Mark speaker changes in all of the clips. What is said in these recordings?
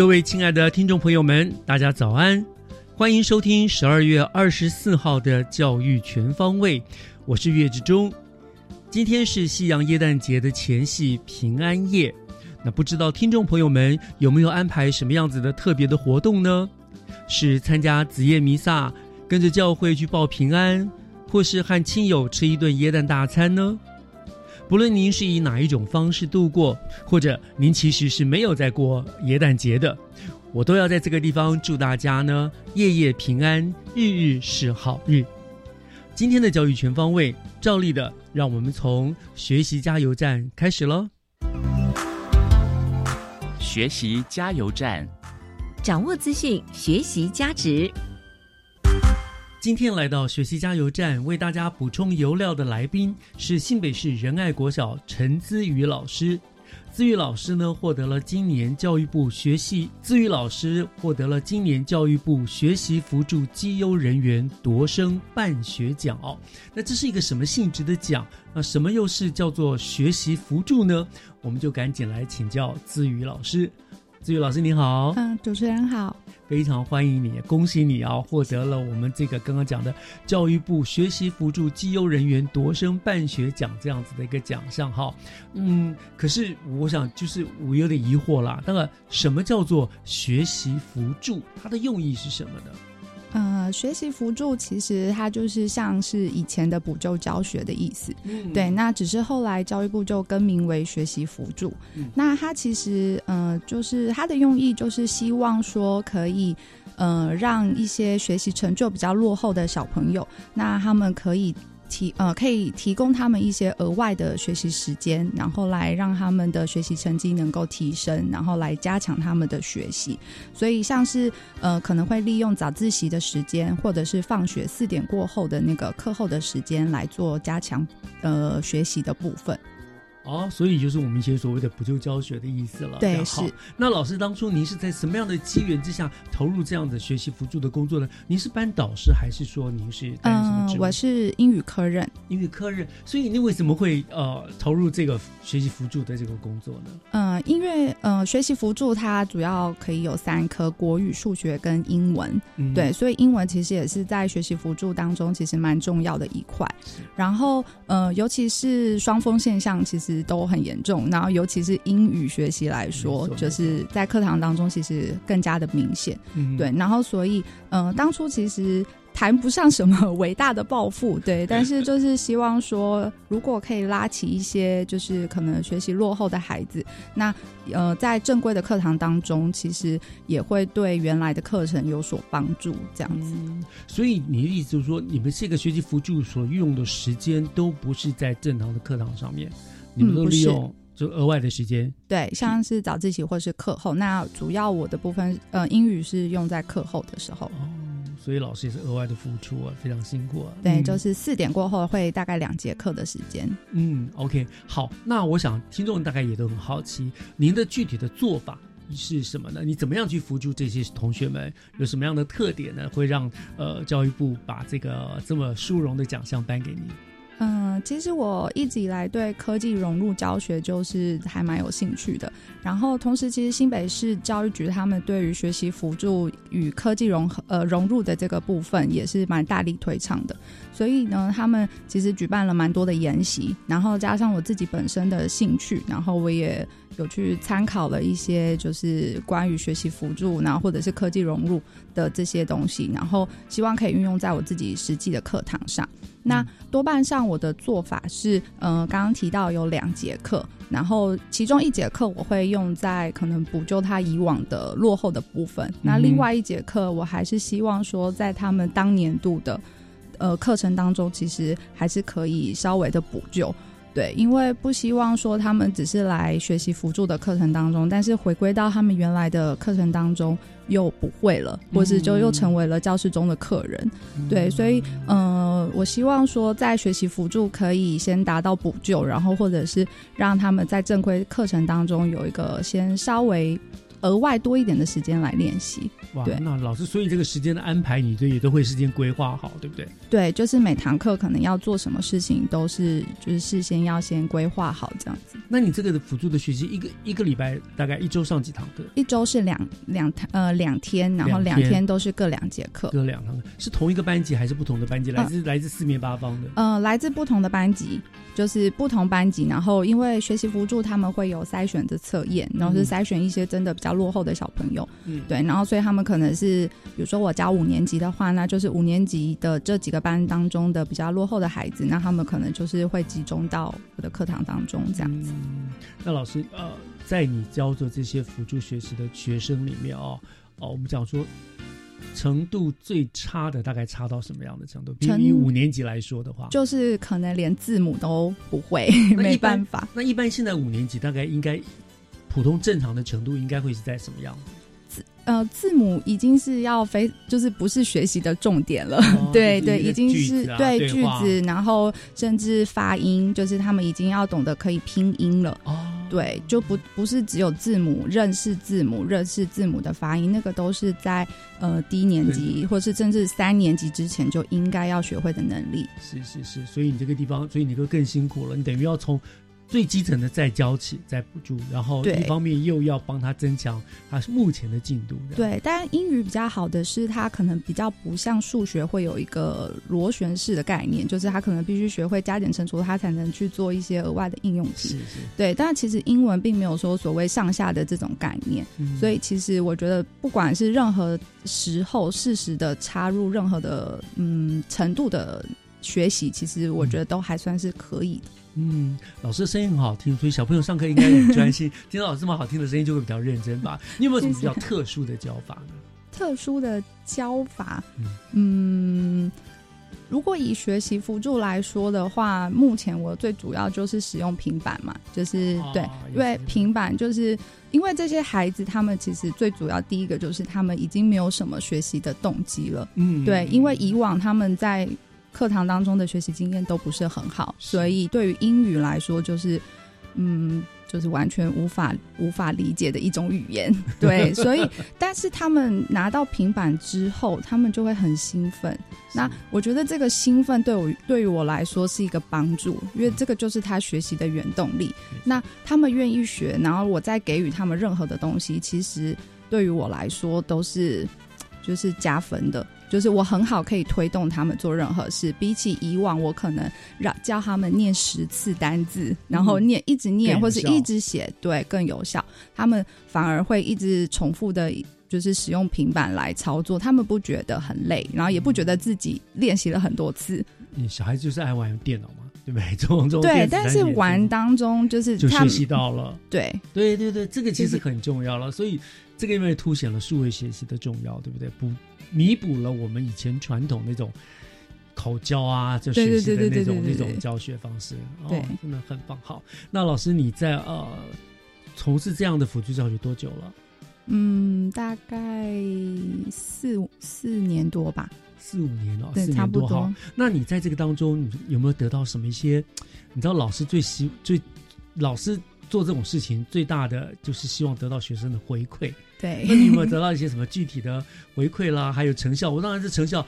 Speaker 1: 各位亲爱的听众朋友们，大家早安！欢迎收听十二月二十四号的教育全方位，我是岳志忠。今天是西洋耶诞节的前夕，平安夜。那不知道听众朋友们有没有安排什么样子的特别的活动呢？是参加子夜弥撒，跟着教会去报平安，或是和亲友吃一顿耶诞大餐呢？不论您是以哪一种方式度过，或者您其实是没有在过耶诞节的，我都要在这个地方祝大家呢夜夜平安，日日是好日。今天的教育全方位，照例的，让我们从学习加油站开始喽。
Speaker 2: 学习加油站，
Speaker 3: 掌握资讯，学习加值。
Speaker 1: 今天来到学习加油站为大家补充油料的来宾是新北市仁爱国小陈姿瑜老师。姿瑜老师呢获得了今年教育部学习姿瑜老师获得了今年教育部学习辅助绩优人员夺生办学奖哦。那这是一个什么性质的奖？那什么又是叫做学习辅助呢？我们就赶紧来请教姿瑜老师。志宇老师你好，
Speaker 4: 嗯，主持人好。
Speaker 1: 非常欢迎你，恭喜你啊！获得了我们这个刚刚讲的教育部学习辅助绩优人员夺生办学奖这样子的一个奖项哈。嗯，可是我想就是我有点疑惑啦，那个什么叫做学习辅助？它的用意是什么呢？
Speaker 4: 呃，学习辅助其实它就是像是以前的补救教学的意思，
Speaker 1: 嗯
Speaker 4: 对。那只是后来教育部就更名为学习辅助。
Speaker 1: 嗯
Speaker 4: 那它其实呃，就是它的用意就是希望说可以呃让一些学习成就比较落后的小朋友，那他们可以。提呃，可以提供他们一些额外的学习时间，然后来让他们的学习成绩能够提升，然后来加强他们的学习。所以像是呃，可能会利用早自习的时间，或者是放学四点过后的那个课后的时间来做加强呃学习的部分。
Speaker 1: 哦，所以就是我们以前所谓的补救教学的意思了。
Speaker 4: 对
Speaker 1: 好
Speaker 4: 是
Speaker 1: 那老师当初您是在什么样的机缘之下投入这样的学习辅助的工作呢？您是班导师，还是说您是担任什么？
Speaker 4: 我是英语科任。
Speaker 1: 英语科任，所以你为什么会呃投入这个学习辅助的这个工作呢？
Speaker 4: 呃，因为呃学习辅助它主要可以有三科：国语、数学跟英文。
Speaker 1: 嗯
Speaker 4: 对，所以英文其实也是在学习辅助当中其实蛮重要的一块。然后呃，尤其是双峰现象，其实都很严重。然后尤其是英语学习来说，就是在课堂当中其实更加的明显。
Speaker 1: 嗯
Speaker 4: 对，然后所以呃，当初其实。谈不上什么伟大的抱负，对，但是就是希望说，如果可以拉起一些就是可能学习落后的孩子，那呃，在正规的课堂当中，其实也会对原来的课程有所帮助，这样子。
Speaker 1: 嗯，所以你的意思就是说，你们这个学习辅助所用的时间都不是在正常的课堂上面，你们都
Speaker 4: 嗯不是
Speaker 1: 利用就额外的时间。
Speaker 4: 对，像是早自习或是课后，那主要我的部分，呃，英语是用在课后的时候。
Speaker 1: 哦，所以老师也是额外的付出啊，非常辛苦啊。
Speaker 4: 对，
Speaker 1: 嗯
Speaker 4: 就是四点过后会大概两节课的时间。
Speaker 1: 嗯，OK，好，那我想听众大概也都很好奇，您的具体的做法是什么呢？你怎么样去辅助这些同学们？有什么样的特点呢？会让呃教育部把这个这么殊荣的奖项颁给你？
Speaker 4: 嗯、其实我一直以来对科技融入教学就是还蛮有兴趣的。然后同时，其实新北市教育局他们对于学习辅助与科技融合呃融入的这个部分也是蛮大力推倡的。所以呢，他们其实举办了蛮多的研习，然后加上我自己本身的兴趣，然后我也有去参考了一些就是关于学习辅助，然后或者是科技融入的这些东西，然后希望可以运用在我自己实际的课堂上。那多半上我的做法是，呃，刚刚提到有两节课，然后其中一节课我会用在可能补救他以往的落后的部分，那另外一节课我还是希望说在他们当年度的呃课程当中，其实还是可以稍微的补救。对，因为不希望说他们只是来学习辅助的课程当中，但是回归到他们原来的课程当中又不会了，或是就又成为了教室中的客人。对，所以呃，我希望说在学习辅助可以先达到补救，然后或者是让他们在正规课程当中有一个先稍微。额外多一点的时间来练习。
Speaker 1: 哇，那老师，所以这个时间的安排，你这也都会事先规划好，对不对？
Speaker 4: 对，就是每堂课可能要做什么事情，都是就是事先要先规划好这样子。
Speaker 1: 那你这个的辅助的学习，一个一个礼拜大概一周上几堂课？
Speaker 4: 一周是两两呃两天，然后
Speaker 1: 两天
Speaker 4: 都是各两节课。
Speaker 1: 各两堂课，是同一个班级还是不同的班级？来自来自四面八方的。
Speaker 4: 呃，来自不同的班级，就是不同班级，然后因为学习辅助他们会有筛选的测验，然后是筛选一些真的比较落后的小朋友，
Speaker 1: 嗯，
Speaker 4: 对，然后所以他们可能是，比如说我教五年级的话，那就是五年级的这几个班当中的比较落后的孩子，那他们可能就是会集中到我的课堂当中这样子。
Speaker 1: 嗯，那老师，呃，在你教的这些辅助学习的学生里面哦，哦，我们讲说程度最差的大概差到什么样的程度？比如
Speaker 4: 程
Speaker 1: 以五年级来说的话，
Speaker 4: 就是可能连字母都不会，没
Speaker 1: 一般
Speaker 4: 办法。
Speaker 1: 那一般现在五年级大概应该普通正常的程度应该会是在什么样字？
Speaker 4: 呃，字母已经是要非，就是不是学习的重点了。
Speaker 1: 哦
Speaker 4: 对对，已经是对句子，然后甚至发音，就是他们已经要懂得可以拼音了。
Speaker 1: 哦，
Speaker 4: 对，就不不是只有字母认识字母、认识字母的发音，那个都是在呃低年级或是甚至三年级之前就应该要学会的能力。
Speaker 1: 是是是，所以你这个地方，所以你就更辛苦了，你等于要从。最基层的再交起，再补助，然后一方面又要帮他增强他目前的进度。
Speaker 4: 对，但英语比较好的是，他可能比较不像数学会有一个螺旋式的概念，就是他可能必须学会加减乘除，他才能去做一些额外的应用题。
Speaker 1: 是是，
Speaker 4: 对，但其实英文并没有说所谓上下的这种概念，
Speaker 1: 嗯
Speaker 4: 所以其实我觉得不管是任何时候适时的插入任何的嗯程度的学习，其实我觉得都还算是可以的。
Speaker 1: 嗯，老师的声音很好听，所以小朋友上课应该很专心。听到老师这么好听的声音，就会比较认真吧？你有没有什么比较特殊的教法呢？
Speaker 4: 特殊的教法
Speaker 1: 嗯，
Speaker 4: 嗯，如果以学习辅助来说的话，目前我最主要就是使用平板嘛，就是、
Speaker 1: 哦
Speaker 4: 对，因为平板就是因为这些孩子他们其实最主要第一个就是他们已经没有什么学习的动机了，
Speaker 1: 嗯，
Speaker 4: 对，因为以往他们在课堂当中的学习经验都不是很好，所以对于英语来说，就是嗯，就是完全无法无法理解的一种语言。对，所以但是他们拿到平板之后，他们就会很兴奋。那我觉得这个兴奋对我对于我来说是一个帮助，因为这个就是他学习的原动力。那他们愿意学，然后我再给予他们任何的东西，其实对于我来说都是就是加分的。就是我很好可以推动他们做任何事，比起以往我可能让教他们念十次单字，然后念一直念或是一直写，对更有效。他们反而会一直重复的，就是使用平板来操作，他们不觉得很累，然后也不觉得自己练习了很多次。
Speaker 1: 你小孩子就是爱玩电脑嘛，对不对？这种这种
Speaker 4: 对，但是玩当中就是
Speaker 1: 就学习到了。
Speaker 4: 对
Speaker 1: 对对对，这个其实很重要了，所以这个因为凸显了数位学习的重要，对不对？补弥补了我们以前传统那种口教啊，就学习的那种那种教学方式，哦
Speaker 4: 对，
Speaker 1: 真的很棒。好，那老师你在呃从事这样的辅助教学多久了？
Speaker 4: 嗯，大概四五四年多吧，
Speaker 1: 四五年了，
Speaker 4: 对，
Speaker 1: 四
Speaker 4: 差不
Speaker 1: 年多哈。。那你在这个当中，你有没有得到什么一些？你知道老师最希最老师做这种事情最大的就是希望得到学生的回馈。
Speaker 4: 对
Speaker 1: 那，你有没有得到一些什么具体的回馈啦？还有成效？我当然是成效，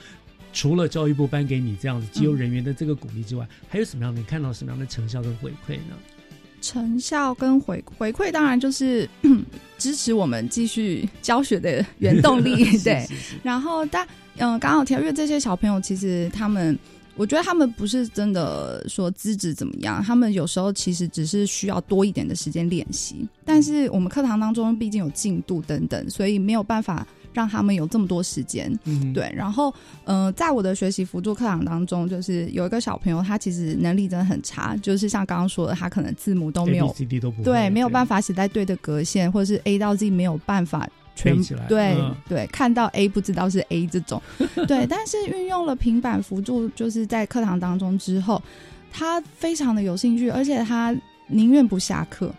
Speaker 1: 除了教育部颁给你这样子绩优人员的这个鼓励之外，还有什么样的你看到什么样的成效跟回馈呢？
Speaker 4: 成效跟回回馈，当然就是支持我们继续教学的原动力。对，然后但嗯，刚好提到，因为这些小朋友其实他们，我觉得他们不是真的说资质怎么样，他们有时候其实只是需要多一点的时间练习。但是我们课堂当中毕竟有进度等等，所以没有办法。让他们有这么多时间，对。然后，嗯，在我的学习辅助课堂当中，就是有一个小朋友，他其实能力真的很差，就是像刚刚说的，他可能字母都没有
Speaker 1: ，CD 都不
Speaker 4: 对，没有办法写在对的格线，或者是 A 到 Z 没有办法全
Speaker 1: 起来，
Speaker 4: 对对，看到 A 不知道是 A 这种，对。但是运用了平板辅助，就是在课堂当中之后，他非常的有兴趣，而且他宁愿不下课，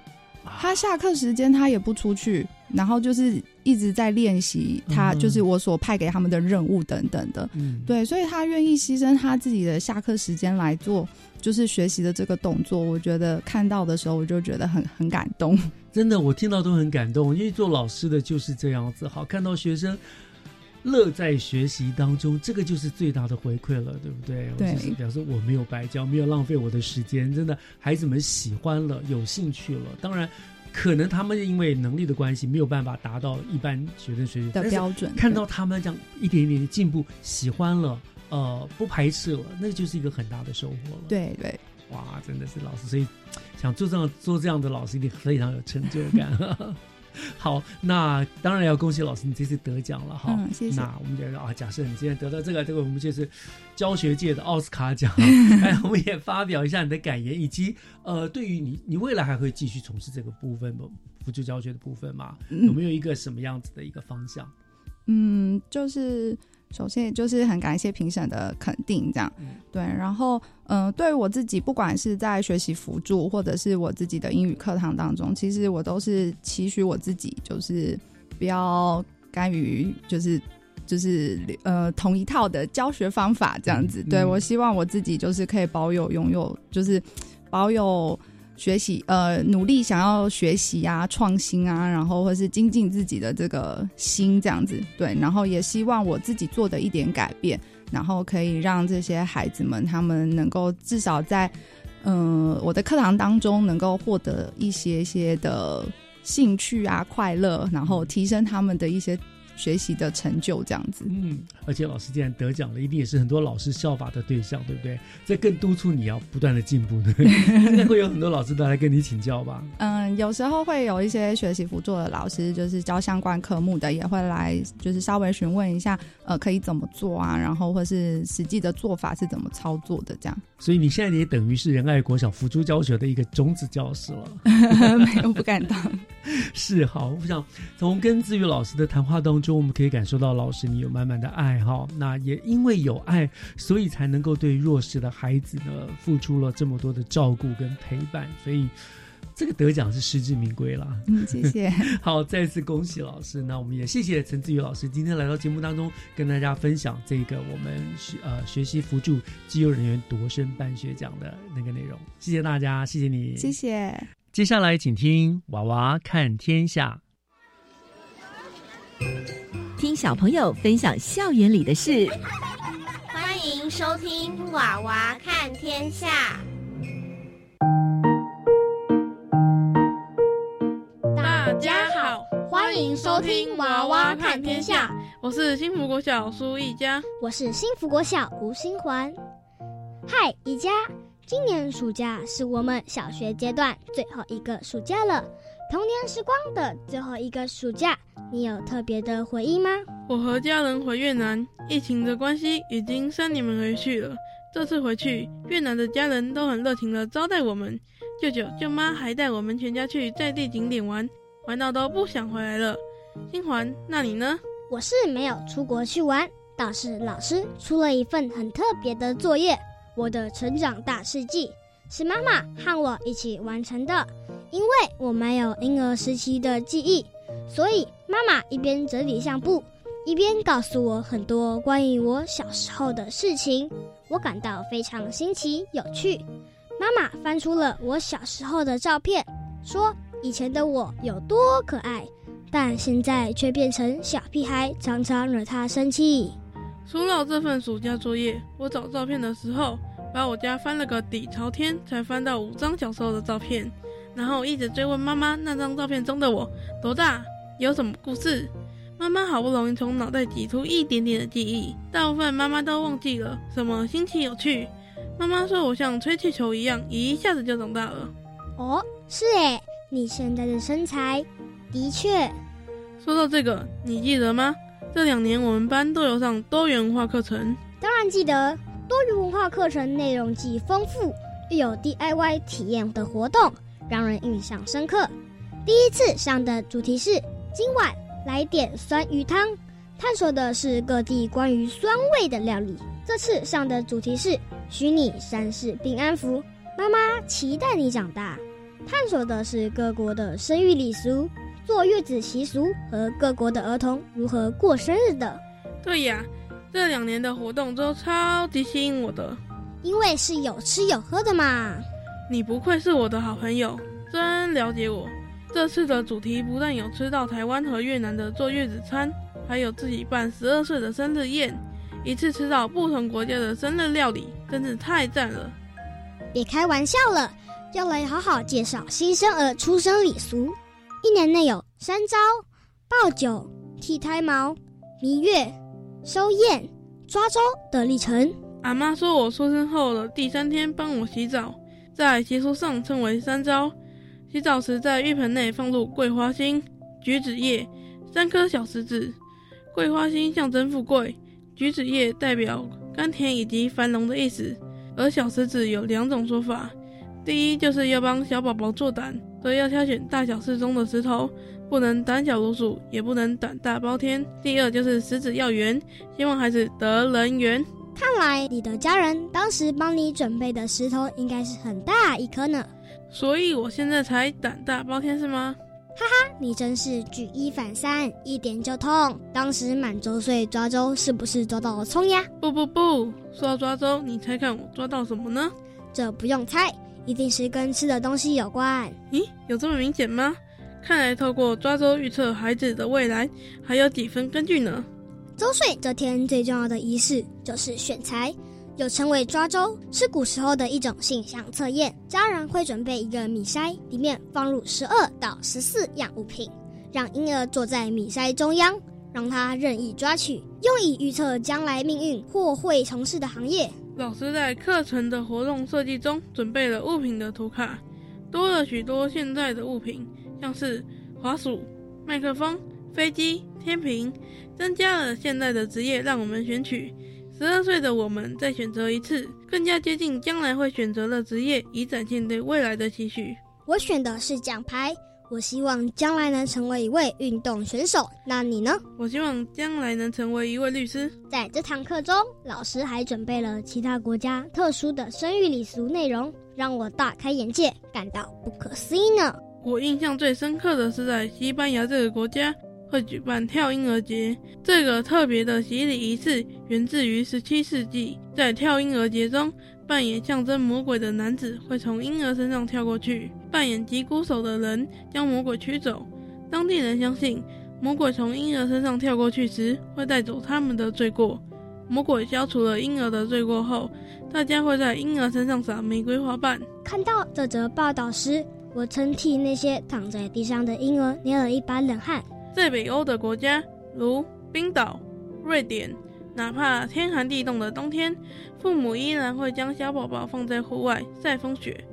Speaker 4: 他下课时间他也不出去。然后就是一直在练习，他就是我所派给他们的任务等等的，对，所以他愿意牺牲他自己的下课时间来做，就是学习的这个动作。我觉得看到的时候，我就觉得很很感动。
Speaker 1: 真的，我听到都很感动，因为做老师的就是这样子，好看到学生乐在学习当中，这个就是最大的回馈了，对不对？
Speaker 4: 对，
Speaker 1: 表示我没有白教，没有浪费我的时间，真的，孩子们喜欢了，有兴趣了，当然。可能他们因为能力的关系，没有办法达到一般学生水准
Speaker 4: 的标准。
Speaker 1: 看到他们这样一点一点的进步，喜欢了，呃，不排斥了，那就是一个很大的收获了。
Speaker 4: 对对，
Speaker 1: 哇，真的是老师，所以 想做这样做这样的老师，一定非常有成就感。好，那当然要恭喜老师，你这次得奖了哈。
Speaker 4: 嗯，谢谢。
Speaker 1: 那我们觉得啊，假设你今天得到这个，这个我们就是教学界的奥斯卡奖。哎，我们也发表一下你的感言，以及呃，对于你，你未来还会继续从事这个部分吗？辅助教学的部分吗？有没有一个什么样子的一个方向？
Speaker 4: 嗯，就是。首先，就是很感谢评审的肯定，这样对。然后，嗯，对于我自己，不管是在学习辅助，或者是我自己的英语课堂当中，其实我都是期许我自己，就是不要甘于，就是就是呃同一套的教学方法这样子。对我希望我自己就是可以保有拥有，就是保有。学习呃，努力想要学习啊，创新啊，然后或是精进自己的这个心，这样子对，然后也希望我自己做的一点改变，然后可以让这些孩子们他们能够至少在嗯我的课堂当中能够获得一些些的兴趣啊，快乐，然后提升他们的一些。学习的成就这样子，
Speaker 1: 嗯，而且老师既然得奖了，一定也是很多老师效法的对象，对不对？这更督促你要不断的进步，呢，应该会有很多老师都来跟你请教吧？
Speaker 4: 嗯，有时候会有一些学习辅助的老师，就是教相关科目的，也会来，就是稍微询问一下，呃，可以怎么做啊？然后或是实际的做法是怎么操作的这样。
Speaker 1: 所以你现在也等于是仁爱国小辅助教学的一个种子教师了，
Speaker 4: 没有不敢当。
Speaker 1: 是好，我想从跟志宇老师的谈话当中，我们可以感受到老师你有满满的爱哈。那也因为有爱，所以才能够对弱势的孩子呢付出了这么多的照顾跟陪伴，所以这个得奖是实至名归了。
Speaker 4: 嗯，谢谢。
Speaker 1: 好，再次恭喜老师。那我们也谢谢陈志宇老师今天来到节目当中，跟大家分享这个我们学呃学习辅助机优人员夺生办学奖的那个内容。谢谢大家，谢谢你，
Speaker 4: 谢谢。
Speaker 1: 接下来，请听《娃娃看天下》，
Speaker 3: 听小朋友分享校园里的事。
Speaker 5: 欢迎收听《娃娃看天下》。
Speaker 6: 大家好，欢迎收听《娃娃看天下》。我是新福国小苏一佳，
Speaker 7: 我是新福国小吴新环。嗨，一佳。今年暑假是我们小学阶段最后一个暑假了，童年时光的最后一个暑假，你有特别的回忆吗？
Speaker 6: 我和家人回越南，疫情的关系已经三年没回去了。这次回去，越南的家人都很热情的招待我们，舅舅舅妈还带我们全家去在地景点玩，玩到都不想回来了。新环，那你呢？
Speaker 7: 我是没有出国去玩，倒是老师出了一份很特别的作业。我的成长大事记是妈妈和我一起完成的，因为我没有婴儿时期的记忆，所以妈妈一边整理相簿，一边告诉我很多关于我小时候的事情，我感到非常新奇有趣。妈妈翻出了我小时候的照片，说以前的我有多可爱，但现在却变成小屁孩，常常惹她生气。
Speaker 6: 除了这份暑假作业，我找照片的时候，把我家翻了个底朝天，才翻到五张小时候的照片。然后一直追问妈妈，那张照片中的我多大，有什么故事？妈妈好不容易从脑袋挤出一点点的记忆，大部分妈妈都忘记了。什么新奇有趣？妈妈说我像吹气球一样，一下子就长大了。
Speaker 7: 哦，是诶，你现在的身材的确。
Speaker 6: 说到这个，你记得吗？这两年我们班都有上多元文化课程。
Speaker 7: 当然记得，多元文化课程内容既丰富，又有 DIY 体验的活动，让人印象深刻。第一次上的主题是今晚来点酸鱼汤，探索的是各地关于酸味的料理。这次上的主题是许你三世平安符，妈妈期待你长大，探索的是各国的生育礼俗。坐月子习俗和各国的儿童如何过生日的。
Speaker 6: 对呀，这两年的活动都超级吸引我的，
Speaker 7: 因为是有吃有喝的嘛。
Speaker 6: 你不愧是我的好朋友，真了解我。这次的主题不但有吃到台湾和越南的坐月子餐，还有自己办十二岁的生日宴，一次吃到不同国家的生日料理，真是太赞了。
Speaker 7: 别开玩笑了，要来好好介绍新生儿出生礼俗。一年内有三招：抱酒、剃胎毛、蜜月、收验、抓周的历程。
Speaker 6: 阿妈说我出生后的第三天帮我洗澡，在习俗上称为三招。洗澡时在浴盆内放入桂花心、橘子叶三颗小石子。桂花心象征富贵，橘子叶代表甘甜以及繁荣的意思。而小石子有两种说法，第一就是要帮小宝宝做胆。所以要挑选大小适中的石头，不能胆小如鼠，也不能胆大包天。第二就是石子要圆，希望孩子得人缘。
Speaker 7: 看来你的家人当时帮你准备的石头应该是很大一颗呢。
Speaker 6: 所以我现在才胆大包天是吗？
Speaker 7: 哈哈，你真是举一反三，一点就通。当时满周岁抓周是不是抓到了葱呀？
Speaker 6: 不不不，说到抓周，你猜看我抓到什么呢？
Speaker 7: 这不用猜。一定是跟吃的东西有关。
Speaker 6: 咦，有这么明显吗？看来透过抓周预测孩子的未来，还有几分根据呢。
Speaker 7: 周岁这天最重要的仪式就是选材，又称为抓周，是古时候的一种性向测验。家人会准备一个米筛，里面放入十二到十四样物品，让婴儿坐在米筛中央，让他任意抓取，用以预测将来命运或会从事的行业。
Speaker 6: 老师在课程的活动设计中准备了物品的图卡，多了许多现在的物品，像是滑鼠、麦克风、飞机、天平，增加了现在的职业让我们选取。十二岁的我们再选择一次，更加接近将来会选择的职业，以展现对未来的期许。
Speaker 7: 我选的是奖牌。我希望将来能成为一位运动选手，那你呢？
Speaker 6: 我希望将来能成为一位律师。
Speaker 7: 在这堂课中，老师还准备了其他国家特殊的生育礼俗内容，让我大开眼界，感到不可思议呢。
Speaker 6: 我印象最深刻的是在西班牙这个国家会举办跳婴儿节，这个特别的洗礼仪式源自于十七世纪，在跳婴儿节中。扮演象征魔鬼的男子会从婴儿身上跳过去，扮演吉鼓手的人将魔鬼驱走。当地人相信，魔鬼从婴儿身上跳过去时会带走他们的罪过。魔鬼消除了婴儿的罪过后，大家会在婴儿身上撒玫瑰花瓣。
Speaker 7: 看到这则报道时，我曾替那些躺在地上的婴儿捏了一把冷汗。
Speaker 6: 在北欧的国家，如冰岛、瑞典。哪怕天寒地冻的冬天，父母依然会将小宝宝放在户外晒风雪，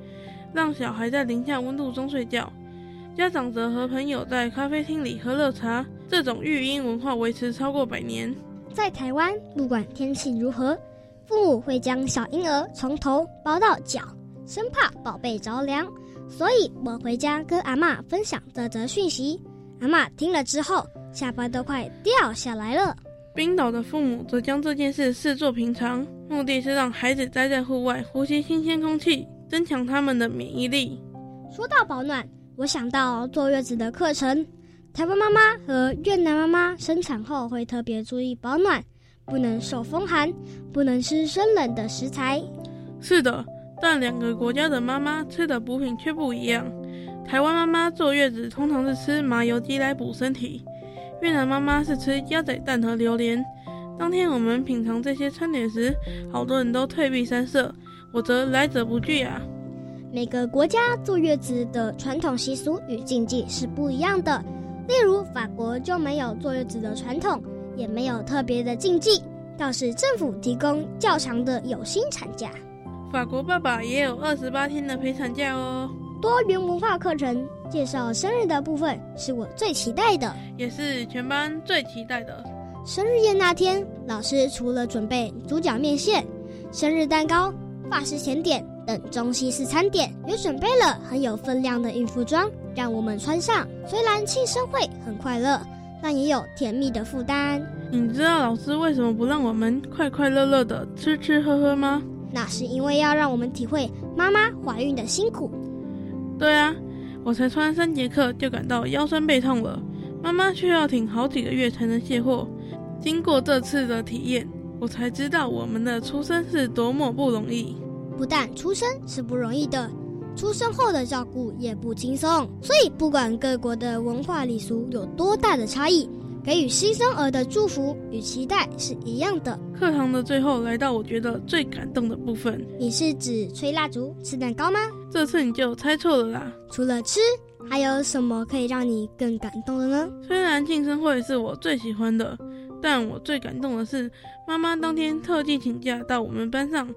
Speaker 6: 让小孩在零下温度中睡觉。家长则和朋友在咖啡厅里喝热茶。这种育婴文化维持超过百年。
Speaker 7: 在台湾，不管天气如何，父母会将小婴儿从头包到脚，生怕宝贝着凉。所以我回家跟阿妈分享这则讯息，阿妈听了之后，下巴都快掉下来了。
Speaker 6: 冰岛的父母则将这件事视作平常，目的是让孩子待在户外，呼吸新鲜空气，增强他们的免疫力。
Speaker 7: 说到保暖，我想到坐月子的课程。台湾妈妈和越南妈妈生产后会特别注意保暖，不能受风寒，不能吃生冷的食材。
Speaker 6: 是的，但两个国家的妈妈吃的补品却不一样。台湾妈妈坐月子通常是吃麻油鸡来补身体。越南妈妈是吃鸭仔蛋和榴莲，当天我们品尝这些餐点时，好多人都退避三舍，我则来者不拒啊。
Speaker 7: 每个国家坐月子的传统习俗与禁忌是不一样的，例如法国就没有坐月子的传统，也没有特别的禁忌，倒是政府提供较长的有薪产假。
Speaker 6: 法国爸爸也有二十八天的陪产假哦。
Speaker 7: 多元文化课程介绍生日的部分是我最期待的，
Speaker 6: 也是全班最期待的。
Speaker 7: 生日宴那天，老师除了准备主角面线、生日蛋糕、法式甜点等中西式餐点，也准备了很有分量的孕妇装让我们穿上。虽然庆生会很快乐，但也有甜蜜的负担。
Speaker 6: 你知道老师为什么不让我们快快乐乐的吃吃喝喝吗？
Speaker 7: 那是因为要让我们体会妈妈怀孕的辛苦。
Speaker 6: 对啊，我才穿三节课就感到腰酸背痛了，妈妈却要挺好几个月才能卸货。经过这次的体验，我才知道我们的出生是多么不容易。
Speaker 7: 不但出生是不容易的，出生后的照顾也不轻松。所以，不管各国的文化礼俗有多大的差异，给予新生儿的祝福与期待是一样的。
Speaker 6: 课堂的最后，来到我觉得最感动的部分。
Speaker 7: 你是指吹蜡烛、吃蛋糕吗？
Speaker 6: 这次你就猜错了啦！
Speaker 7: 除了吃，还有什么可以让你更感动的呢？
Speaker 6: 虽然庆生会是我最喜欢的。但我最感动的是，妈妈当天特地请假到我们班上，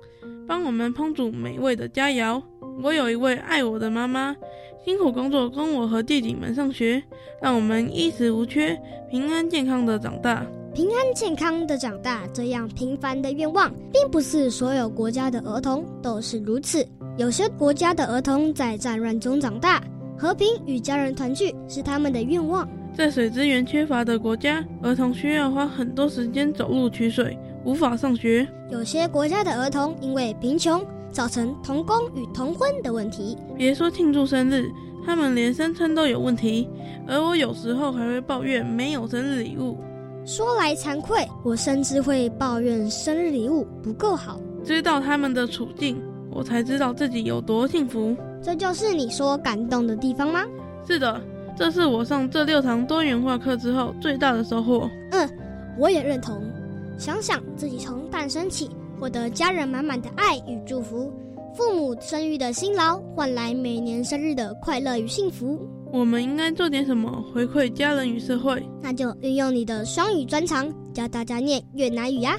Speaker 6: 帮我们烹煮美味的佳肴。我有一位爱我的妈妈，辛苦工作供我和弟弟们上学，让我们衣食无缺，平安健康的长大。
Speaker 7: 平安健康的长大，这样平凡的愿望，并不是所有国家的儿童都是如此。有些国家的儿童在战乱中长大，和平与家人团聚是他们的愿望。
Speaker 6: 在水资源缺乏的国家，儿童需要花很多时间走路取水，无法上学。
Speaker 7: 有些国家的儿童因为贫穷，造成童工与童婚的问题。
Speaker 6: 别说庆祝生日，他们连生存都有问题。而我有时候还会抱怨没有生日礼物。
Speaker 7: 说来惭愧，我甚至会抱怨生日礼物不够好。
Speaker 6: 知道他们的处境，我才知道自己有多幸福。
Speaker 7: 这就是你说感动的地方吗？
Speaker 6: 是的。这是我上这六堂多元化课之后最大的收获。
Speaker 7: 嗯，我也认同。想想自己从诞生起，获得家人满满的爱与祝福，父母生育的辛劳换来每年生日的快乐与幸福。
Speaker 6: 我们应该做点什么回馈家人与社会？
Speaker 7: 那就运用你的双语专长，教大家念越南语呀。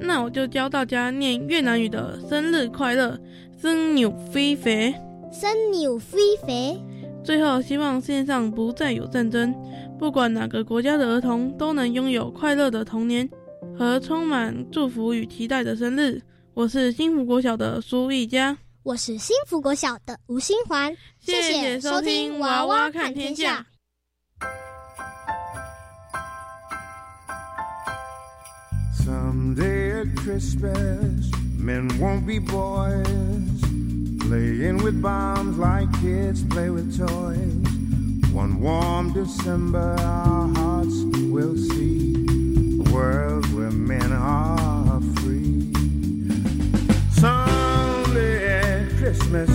Speaker 6: 那我就教大家念越南语的生日快乐，生牛飞肥，
Speaker 7: 生牛飞肥。
Speaker 6: 最后，希望世界上不再有战争，不管哪个国家的儿童都能拥有快乐的童年和充满祝福与期待的生日。我是幸福国小的苏一佳，
Speaker 7: 我是幸福国小的吴新环。
Speaker 6: 谢谢收听《娃娃看天下 sunday at christmas men won't be boys》。
Speaker 8: Playing with bombs like kids play with toys. One warm December, our hearts will see world where men are free. Someday at Christmas,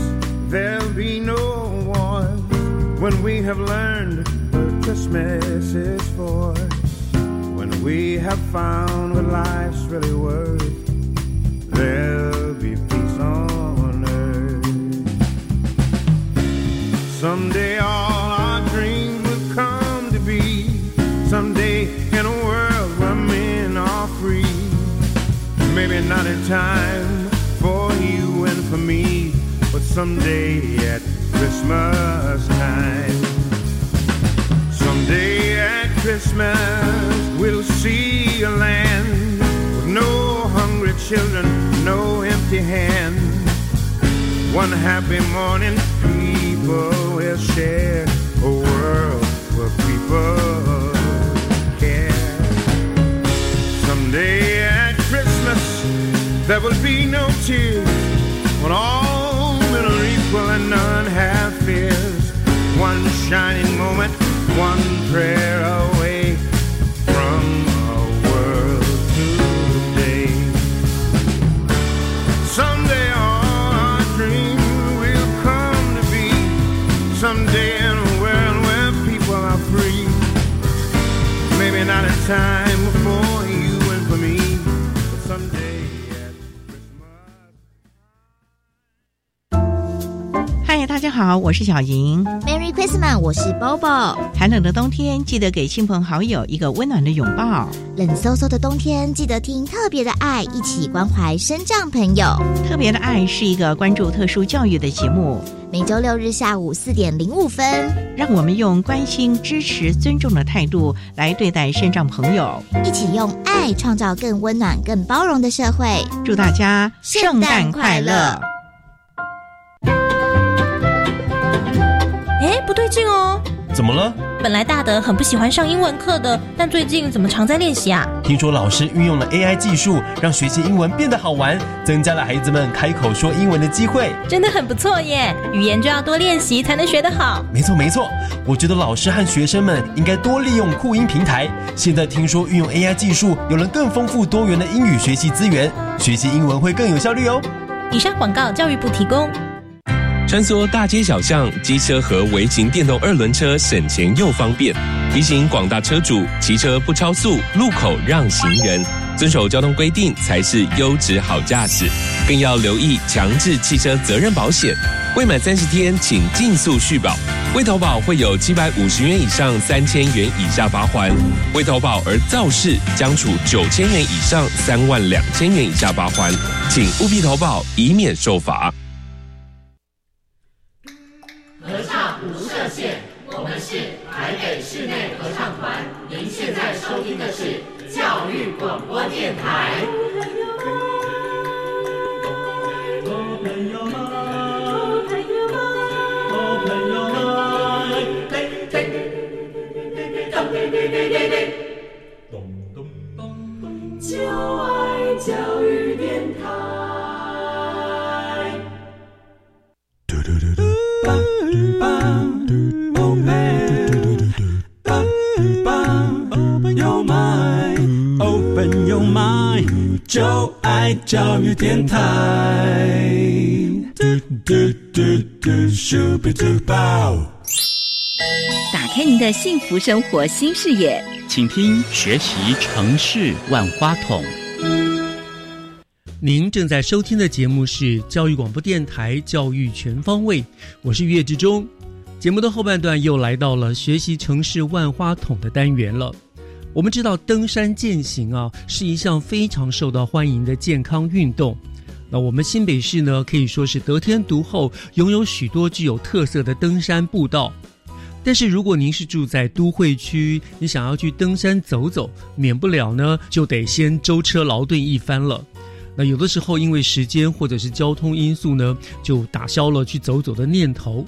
Speaker 8: there'll be no wars when we have learned what Christmas is for. When we have found what life's really worth, there'll be peace on earth. Someday all not in time for you and for me, but someday at Christmas time. Someday at Christmas we'll see a land with no hungry children, no empty hands. One happy morning people will share a world where people there will be no tears when all men are equal and none have fears. One shining moment, one prayer away from a world today. Someday our dream will come to be. someday in a world where people are free. Maybe not in time
Speaker 9: 好，我是小莹。
Speaker 10: Merry Christmas，我是 Bobo。
Speaker 9: 寒冷的冬天，记得给亲朋好友一个温暖的拥抱。
Speaker 10: 冷飕飕的冬天，记得听特别的爱，一起关怀身障朋友。
Speaker 9: 特别的爱是一个关注特殊教育的节目，
Speaker 10: 每周六日下午四点零五分，
Speaker 9: 让我们用关心、支持、尊重的态度来对待身障朋友，
Speaker 10: 一起用爱创造更温暖、更包容的社会。
Speaker 9: 祝大家圣诞快乐！
Speaker 11: 不对劲哦！
Speaker 12: 怎么了？
Speaker 11: 本来大德很不喜欢上英文课的，但最近怎么常在练习啊？
Speaker 12: 听说老师运用了 AI 技术，让学习英文变得好玩，增加了孩子们开口说英文的机会，
Speaker 11: 真的很不错耶！语言就要多练习才能学得好。
Speaker 12: 没错没错，我觉得老师和学生们应该多利用酷音平台。现在听说运用 AI 技术，有了更丰富多元的英语学习资源，学习英文会更有效率哦。
Speaker 11: 以上广告，教育部提供。
Speaker 13: 穿梭大街小巷，机车和微型电动二轮车省钱又方便。提醒广大车主，骑车不超速，路口让行人，遵守交通规定才是优质好驾驶。更要留意强制汽车责任保险，未满三十天请尽速续保。未投保会有七百五十元以上三千元以下罚款；未投保而肇事，将处九千元以上三万两千元以下罚款。请务必投保，以免受罚。
Speaker 14: 广播电台。就爱教育
Speaker 15: 就爱教育电台。
Speaker 16: 打开您的幸福生活新视野，
Speaker 2: 请听《学习城市万花筒》。
Speaker 1: 您正在收听的节目是教育广播电台《教育全方位》，我是岳志忠。节目的后半段又来到了学习城市万花筒的单元了。我们知道登山健行啊是一项非常受到欢迎的健康运动。那我们新北市呢可以说是得天独厚，拥有许多具有特色的登山步道。但是如果您是住在都会区，你想要去登山走走，免不了呢就得先舟车劳顿一番了。那有的时候因为时间或者是交通因素呢，就打消了去走走的念头。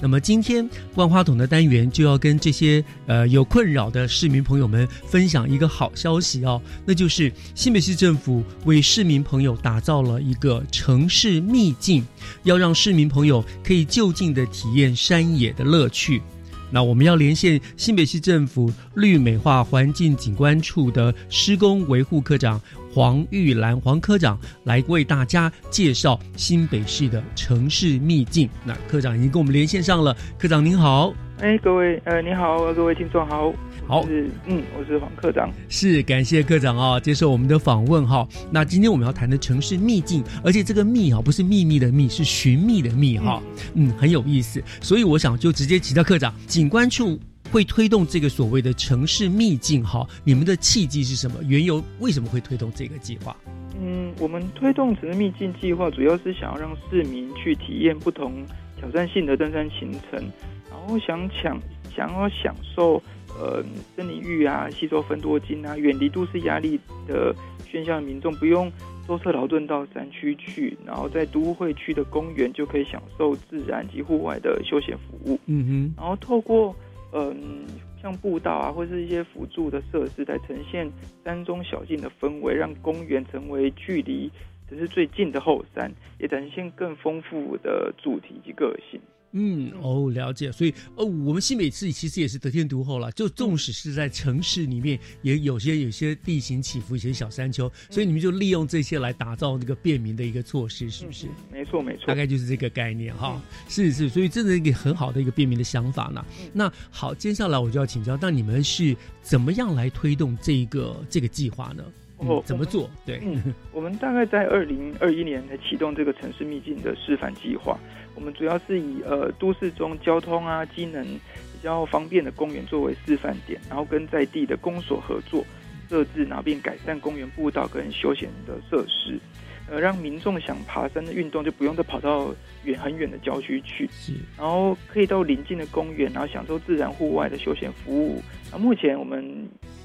Speaker 1: 那么今天万花筒的单元就要跟这些呃有困扰的市民朋友们分享一个好消息哦，那就是新北市政府为市民朋友打造了一个城市秘境，要让市民朋友可以就近的体验山野的乐趣。那我们要连线新北市政府绿美化环境景观处的施工维护科长黄玉兰黄科长来为大家介绍新北市的城市秘境。那科长已经跟我们连线上了，科长您好。
Speaker 17: 哎，各位呃，你好，各位听众好。
Speaker 1: 好，
Speaker 17: 是嗯，我是黄科长。
Speaker 1: 是感谢科长啊，接受我们的访问哈。那今天我们要谈的城市秘境，而且这个秘啊不是秘密的秘，是寻觅的觅哈。嗯，很有意思。所以我想就直接提到科长，景观处会推动这个所谓的城市秘境哈。你们的契机是什么？缘由为什么会推动这个计划？
Speaker 17: 嗯，我们推动城市秘境计划，主要是想要让市民去体验不同挑战性的登山行程，然后想抢想要享受。呃，森林浴啊，吸收分多精啊，远离都市压力的喧嚣的民众，不用舟车劳顿到山区去，然后在都会区的公园就可以享受自然及户外的休闲服务。
Speaker 1: 嗯哼，
Speaker 17: 然后透过嗯、像步道啊，或是一些辅助的设施，来呈现山中小径的氛围，让公园成为距离只是最近的后山，也展现更丰富的主题及个性。
Speaker 1: 嗯，哦，了解。所以，哦，我们新北市其实也是得天独厚了。就纵使是在城市里面，也有些有些地形起伏，一些小山丘，所以你们就利用这些来打造那个便民的一个措施，是不是？
Speaker 17: 没错，没错，
Speaker 1: 大概就是这个概念哈。是是，所以这是一个很好的一个便民的想法呢。那好，接下来我就要请教，那你们是怎么样来推动这个这个计划呢？
Speaker 17: 哦，
Speaker 1: 怎么做？对，
Speaker 17: 嗯，我们大概在二零二一年才启动这个城市秘境的示范计划。我们主要是以呃都市中交通啊机能比较方便的公园作为示范点，然后跟在地的公所合作设置，然后并改善公园步道跟休闲的设施。呃，让民众想爬山的运动就不用再跑到远很远的郊区去，然后可以到邻近的公园，然后享受自然户外的休闲服务。那目前我们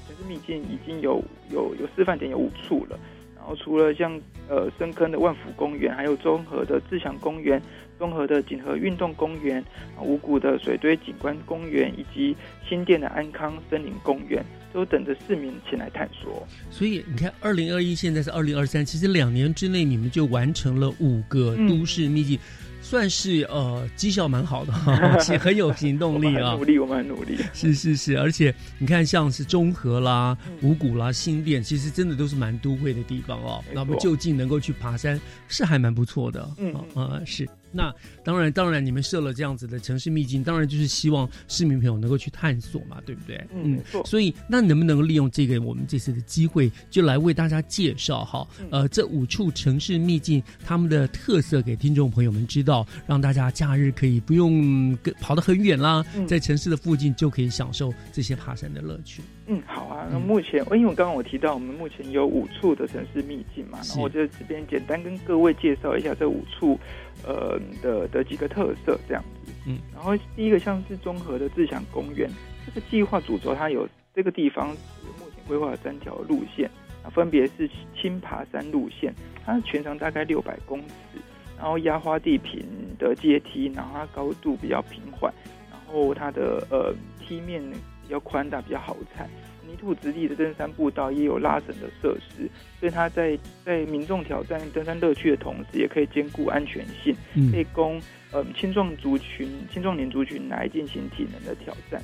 Speaker 17: 城市秘境已经有有有示范点有五处了，然后除了像呃深坑的万福公园，还有综合的自强公园、综合的锦和运动公园、五股的水堆景观公园，以及新店的安康森林公园。都等着市民前来探索。
Speaker 1: 所以你看，二零二一现在是二零二三，其实两年之内你们就完成了五个都市秘境，算是呃绩效蛮好的 且，很有行动力啊。
Speaker 17: 努力，我们很努力。
Speaker 1: 是是是，而且你看，像是中和啦、五谷啦、新店，其实真的都是蛮都会的地方哦。那么就近能够去爬山，是还蛮不错的。嗯啊是。那当然，当然，你们设了这样子的城市秘境，当然就是希望市民朋友能够去探索嘛，对不对？
Speaker 17: 嗯，
Speaker 1: 所以，那能不能利用这个我们这次的机会，就来为大家介绍哈？呃，这五处城市秘境他们的特色给听众朋友们知道，让大家假日可以不用跟跑得很远啦，在城市的附近就可以享受这些爬山的乐趣。
Speaker 17: 嗯，好啊。那目前，因为我刚刚我提到我们目前有五处的城市秘境嘛，然后我就这边简单跟各位介绍一下这五处。呃的的几个特色这样子，嗯，然后第一个像是综合的自强公园，这个计划主轴它有这个地方目前规划了三条路线，啊，分别是轻爬山路线，它全长大概六百公尺，然后压花地坪的阶梯，然后它高度比较平缓，然后它的呃梯面比较宽大，比较好踩。泥土质地的登山步道也有拉绳的设施，所以它在在民众挑战登山乐趣的同时，也可以兼顾安全性，可以供呃青壮族群、青壮年族群来进行体能的挑战。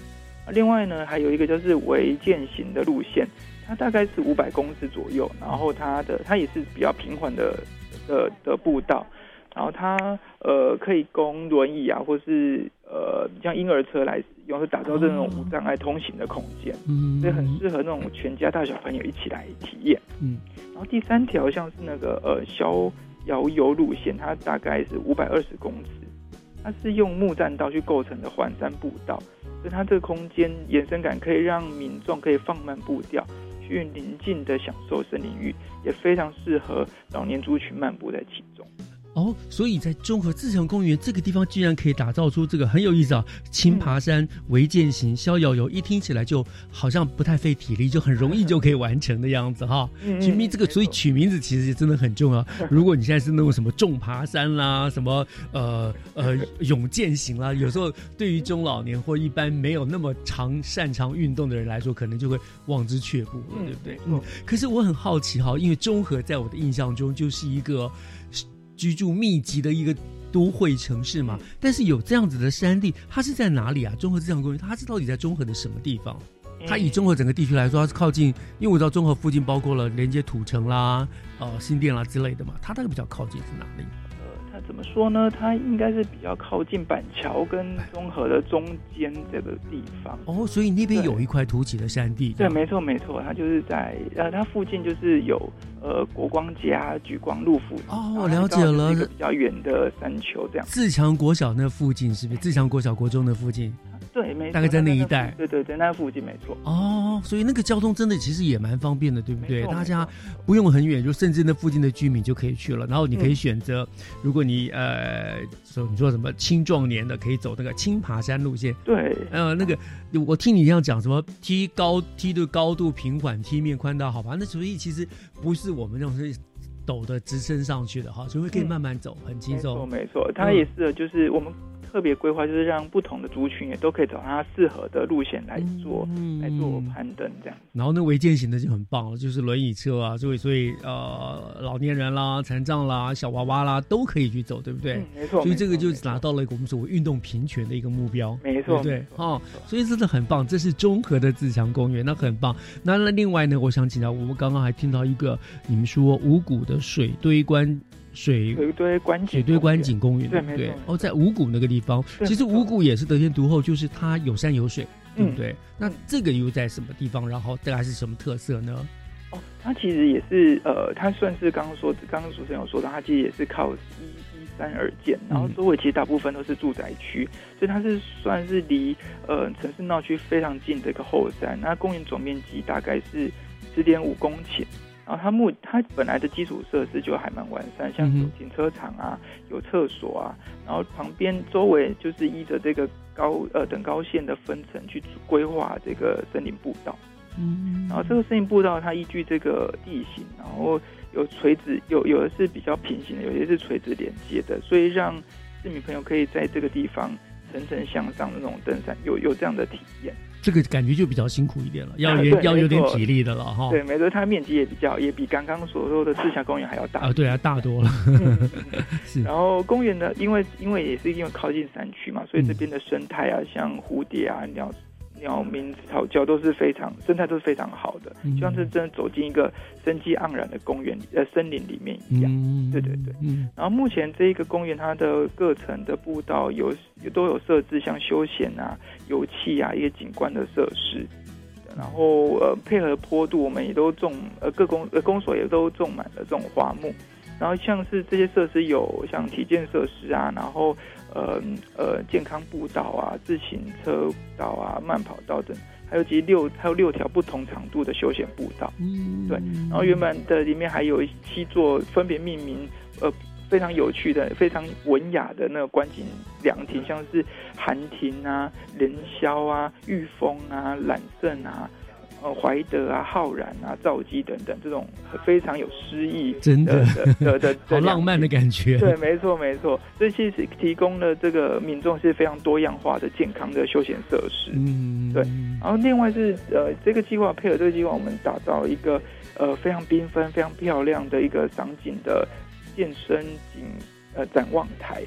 Speaker 17: 另外呢，还有一个就是围建型的路线，它大概是五百公尺左右，然后它的它也是比较平缓的的的步道。然后它呃可以供轮椅啊，或是呃像婴儿车来使用，是打造这种无障碍通行的空间，嗯，所以很适合那种全家大小朋友一起来体验。嗯，然后第三条像是那个呃逍遥游路线，它大概是五百二十公尺，它是用木栈道去构成的环山步道，所以它这个空间延伸感可以让民众可以放慢步调，去宁静的享受森林浴，也非常适合老年族群漫步在其中。
Speaker 1: 哦，所以在中和自强公园这个地方，居然可以打造出这个很有意思啊！轻爬山、围健行、逍遥游，一听起来就好像不太费体力，就很容易就可以完成的样子哈。取名这个，所以取名字其实真的很重要。如果你现在是那种什么重爬山啦，什么呃呃勇健行啦，有时候对于中老年或一般没有那么长擅长运动的人来说，可能就会望之却步了，对不对？嗯。可是我很好奇哈，因为综合在我的印象中就是一个。居住密集的一个都会城市嘛，但是有这样子的山地，它是在哪里啊？综合自然公园，它是到底在综合的什么地方？它以综合整个地区来说，它是靠近，因为我知道综合附近包括了连接土城啦、呃新店啦之类的嘛，它那个比较靠近是哪里？
Speaker 17: 怎么说呢？它应该是比较靠近板桥跟综合的中间这个地方
Speaker 1: 哦，所以那边有一块凸起的山地。
Speaker 17: 对，没错没错，它就是在呃，它附近就是有呃国光家、举光路附近
Speaker 1: 哦，我了解了，
Speaker 17: 一个比较远的山丘这样。
Speaker 1: 自强国小那附近是不是？自强国小国中的附近。
Speaker 17: 对，没
Speaker 1: 大概在那一带。
Speaker 17: 对对对，那附近没错。
Speaker 1: 哦，所以那个交通真的其实也蛮方便的，对不对？大家不用很远，就甚至那附近的居民就可以去了。然后你可以选择，如果你呃说你说什么青壮年的，可以走那个青爬山路线。
Speaker 17: 对，
Speaker 1: 呃，那个我听你这样讲，什么梯高梯的高度平缓，梯面宽大，好吧？那所以其实不是我们那种是陡的直升上去的哈，所以可以慢慢走，很轻松。
Speaker 17: 没错没错，它也是，就是我们。特别规划就是让不同的族群也都可以找它适合的路线来做，嗯来做攀登这样。
Speaker 1: 然后那违建型的就很棒了，就是轮椅车啊，所以所以呃老年人啦、残障啦、小娃娃啦都可以去走，对不对？
Speaker 17: 没错。
Speaker 1: 所以这个就拿到了我们所谓运动平权的一个目标，
Speaker 17: 没错，
Speaker 1: 对哦，所以真的很棒，这是综合的自强公园，那很棒。那那另外呢，我想请教，我们刚刚还听到一个你们说五谷的水堆关。水
Speaker 17: 水堆观
Speaker 1: 水堆观景公园，对？哦，在五谷那个地方，其实五谷也是得天独厚，就是它有山有水，对不对？那这个又在什么地方？然后大概是什么特色呢？
Speaker 17: 哦，它其实也是呃，它算是刚刚说，刚刚主持人有说到，它其实也是靠一一三二建，然后周围其实大部分都是住宅区，所以它是算是离呃城市闹区非常近的一个后山。那公园总面积大概是十点五公顷，然后它目它本来的基础设施就还蛮完善，像有停车场啊，有厕所啊，然后旁边周围就是依着这个高呃等高线的分层去规划这个森林步道。
Speaker 1: 嗯，
Speaker 17: 然后这个森林步道它依据这个地形，然后有垂直，有有的是比较平行的，有些是垂直连接的，所以让市民朋友可以在这个地方层层向上的那种登山，有有这样的体验。
Speaker 1: 这个感觉就比较辛苦一点了，要有要有点体力的了哈。
Speaker 17: 对，没错，它面积也比较也比刚刚所说的赤霞公园还要大
Speaker 1: 啊，对啊，大多了。是。
Speaker 17: 然后公园呢，因为因为也是因为靠近山区嘛，所以这边的生态啊，像蝴蝶啊、鸟。鸟鸣草叫都是非常生态都是非常好的，就像是真的走进一个生机盎然的公园呃森林里面一样。对对对。然后目前这一个公园它的各层的步道有都有设置像休闲啊、游憩啊一些景观的设施，然后呃配合坡度，我们也都种呃各公呃公所也都种满了这种花木。然后像是这些设施有像体健设施啊，然后。呃呃，健康步道啊，自行车道啊，慢跑道等，还有其实六还有六条不同长度的休闲步道。
Speaker 1: 嗯，
Speaker 17: 对。然后原本的里面还有七座分别命名呃非常有趣的、非常文雅的那个观景凉亭，像是寒亭啊、凌霄啊、御风啊、揽胜啊。呃，怀德啊，浩然啊，赵姬等等，这种非常有诗意，
Speaker 1: 真的
Speaker 17: 的的，
Speaker 1: 好浪漫的感觉。
Speaker 17: 对，没错，没错。这其实提供了这个民众是非常多样化的健康的休闲设施。
Speaker 1: 嗯，
Speaker 17: 对。然后另外是呃，这个计划配合这个计划，我们打造一个呃非常缤纷、非常漂亮的一个赏景的健身景呃展望台，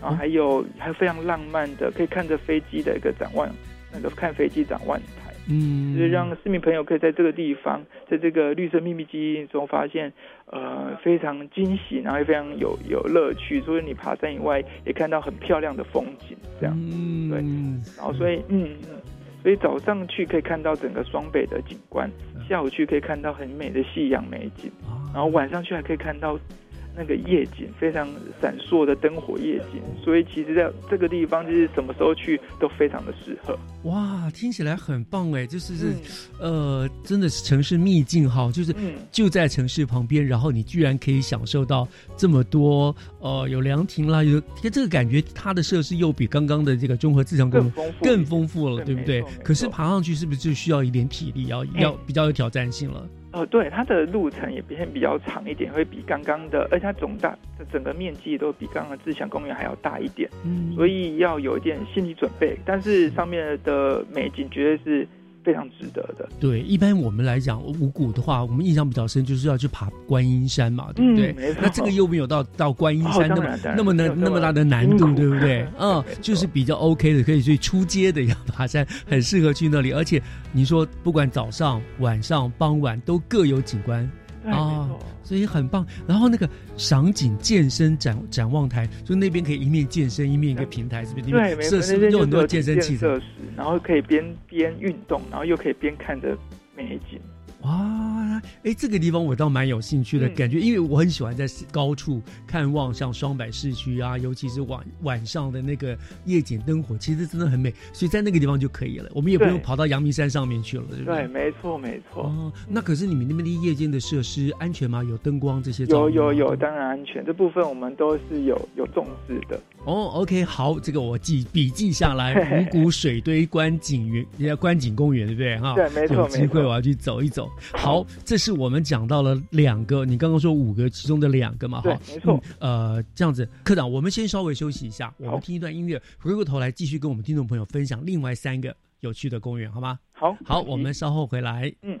Speaker 17: 然后还有还有非常浪漫的可以看着飞机的一个展望，那个看飞机展望台。
Speaker 1: 嗯，
Speaker 17: 就是让市民朋友可以在这个地方，在这个绿色秘密基地中发现，呃，非常惊喜，然后也非常有有乐趣。除了你爬山以外，也看到很漂亮的风景，这样。
Speaker 1: 嗯，
Speaker 17: 对。然后所以，嗯嗯，所以早上去可以看到整个双北的景观，下午去可以看到很美的夕阳美景，然后晚上去还可以看到。那个夜景非常闪烁的灯火夜景，所以其实在这个地方，就是什么时候去都非常的适合。
Speaker 1: 哇，听起来很棒哎，就是是，呃，真的是城市秘境哈，就是就在城市旁边，然后你居然可以享受到这么多，呃，有凉亭啦，有，这个感觉，它的设施又比刚刚的这个综合自强公园更丰富了，对不对？可是爬上去是不是就需要一点体力，要要比较有挑战性了？
Speaker 17: 呃，对，它的路程也变比较长一点，会比刚刚的，而且它总大的整个面积都比刚刚自强公园还要大一点，
Speaker 1: 嗯，
Speaker 17: 所以要有一点心理准备。但是上面的美景绝对是。非常值得的。
Speaker 1: 对，一般我们来讲五谷的话，我们印象比较深就是要去爬观音山嘛，对不对？那这个又没有到到观音山那么那么难那么大的难度，对不对？嗯，就是比较 OK 的，可以去出街的要爬山，很适合去那里。而且你说不管早上、晚上、傍晚都各有景观。
Speaker 17: 啊，
Speaker 1: 所以很棒。然后那个赏景健身展展望台，就那边可以一面健身一面一个平台，是不是？
Speaker 17: 对，
Speaker 1: 设施有很多健身器
Speaker 17: 设施，然后可以边边运动，然后又可以边看着美景。
Speaker 1: 哇，哎，这个地方我倒蛮有兴趣的，感觉，因为我很喜欢在高处看望像双柏市区啊，尤其是晚晚上的那个夜景灯火，其实真的很美，所以在那个地方就可以了，我们也不用跑到阳明山上面去了，对不对？
Speaker 17: 对，没错，没错。
Speaker 1: 哦，那可是你们那边的夜间的设施安全吗？有灯光这些？
Speaker 17: 有有有，当然安全，这部分我们都是有有重视的。
Speaker 1: 哦，OK，好，这个我记笔记下来。五谷水堆观景园，人家观景公园，对不对？哈，
Speaker 17: 对，没错，
Speaker 1: 有机会我要去走一走。好，这是我们讲到了两个，你刚刚说五个其中的两个嘛？
Speaker 17: 哈，没错。
Speaker 1: 呃，这样子，科长，我们先稍微休息一下，我们听一段音乐，回过头来继续跟我们听众朋友分享另外三个有趣的公园，好吗？
Speaker 17: 好，
Speaker 1: 好，我们稍后回来。
Speaker 17: 嗯。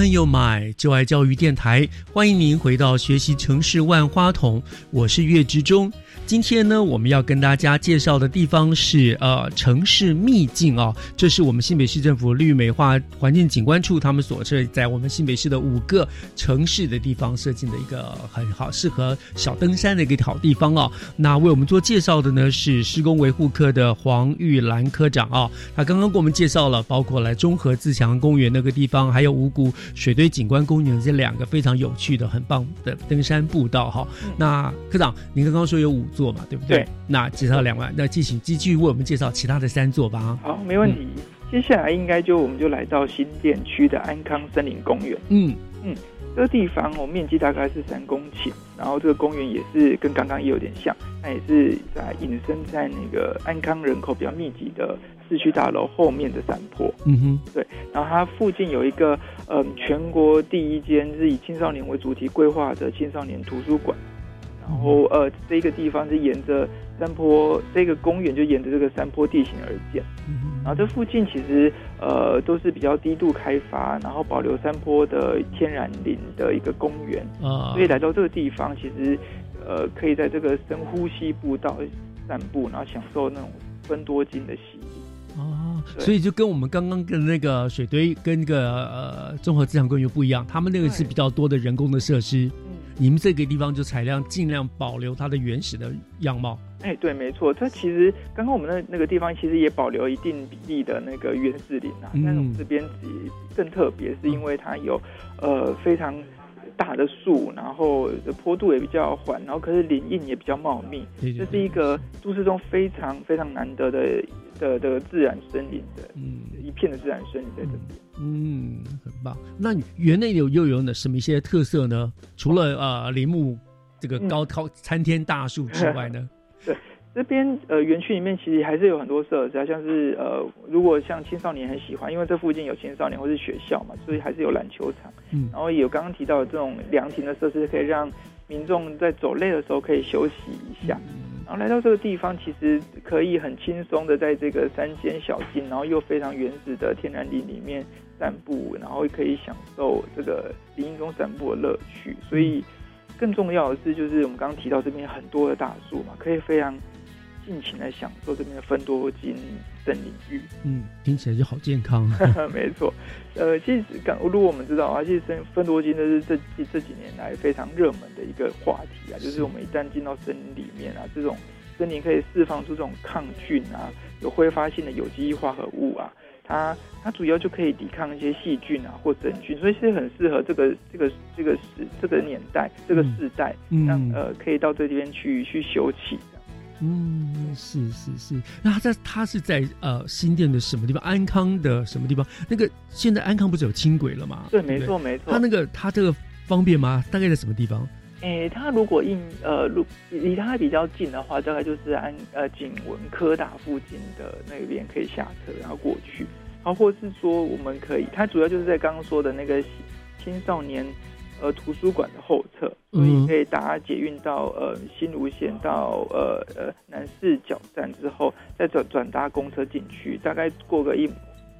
Speaker 1: 朋友买就爱教育电台，欢迎您回到学习城市万花筒，我是岳志忠。今天呢，我们要跟大家介绍的地方是呃城市秘境啊，这是我们新北市政府绿美化环境景观处他们所设在我们新北市的五个城市的地方设计的一个很好适合小登山的一个好地方哦。那为我们做介绍的呢是施工维护科的黄玉兰科长啊，他刚刚给我们介绍了包括来中和自强公园那个地方，还有五谷水堆景观公园这两个非常有趣的、很棒的登山步道哈。那科长，您刚刚说有五座嘛，对不对？
Speaker 17: 对。
Speaker 1: 那介绍两万，那继续继续为我们介绍其他的三座吧。
Speaker 17: 好，没问题。接下来应该就我们就来到新店区的安康森林公园。
Speaker 1: 嗯
Speaker 17: 嗯，这个地方哦面积大概是三公顷，然后这个公园也是跟刚刚也有点像，它也是在隐身在那个安康人口比较密集的市区大楼后面的山坡。
Speaker 1: 嗯哼，
Speaker 17: 对。然后它附近有一个嗯全国第一间是以青少年为主题规划的青少年图书馆。然后呃，这个地方是沿着山坡，这个公园就沿着这个山坡地形而建。然后这附近其实呃都是比较低度开发，然后保留山坡的天然林的一个公园。
Speaker 1: 啊，
Speaker 17: 所以来到这个地方，其实呃可以在这个深呼吸步道散步，然后享受那种分多金的洗礼。
Speaker 1: 哦，所以就跟我们刚刚跟那个水堆跟那个呃综合自然公园不一样，他们那个是比较多的人工的设施。你们这个地方就采量尽量保留它的原始的样貌。
Speaker 17: 哎，对，没错。它其实刚刚我们那那个地方其实也保留一定比例的那个原始林啊，但是我们这边更特别，是因为它有呃非常大的树，然后坡度也比较缓，然后可是林荫也比较茂密。这是一个都市中非常非常难得的的的自然森林的，嗯，一片的自然森林在这边。
Speaker 1: 嗯，很棒。那园内有又有哪什么一些特色呢？除了呃林木这个高高参天大树之外呢？
Speaker 17: 对，这边呃园区里面其实还是有很多设施啊，像是呃如果像青少年很喜欢，因为这附近有青少年或是学校嘛，所以还是有篮球场。
Speaker 1: 嗯，
Speaker 17: 然后也有刚刚提到的这种凉亭的设施，可以让民众在走累的时候可以休息一下。然后来到这个地方，其实可以很轻松的在这个山间小径，然后又非常原始的天然林里面。散步，然后可以享受这个林荫中散步的乐趣。所以，更重要的是，就是我们刚刚提到这边很多的大树嘛，可以非常尽情的享受这边的芬多金森林域。
Speaker 1: 嗯，听起来就好健康。
Speaker 17: 没错，呃，其实刚如果我们知道啊，其实分分多金这是这这几年来非常热门的一个话题啊，就是我们一旦进到森林里面啊，这种森林可以释放出这种抗菌啊、有挥发性的有机化合物啊。它它主要就可以抵抗一些细菌啊或真菌，所以是很适合这个这个这个时这个年代这个时代，让呃可以到这边去去休憩。
Speaker 1: 嗯，是是是。那他在他是在呃新店的什么地方？安康的什么地方？那个现在安康不是有轻轨了吗？
Speaker 17: 对，没错没错。
Speaker 1: 他那个他这个方便吗？大概在什么地方？
Speaker 17: 诶，他如果应呃，如离他比较近的话，大概就是安呃景文科大附近的那边可以下车，然后过去。然后，或是说我们可以，他主要就是在刚刚说的那个青少年呃图书馆的后侧，所以可以搭捷运到呃新芦线到呃呃南市角站之后，再转转搭公车进去，大概过个一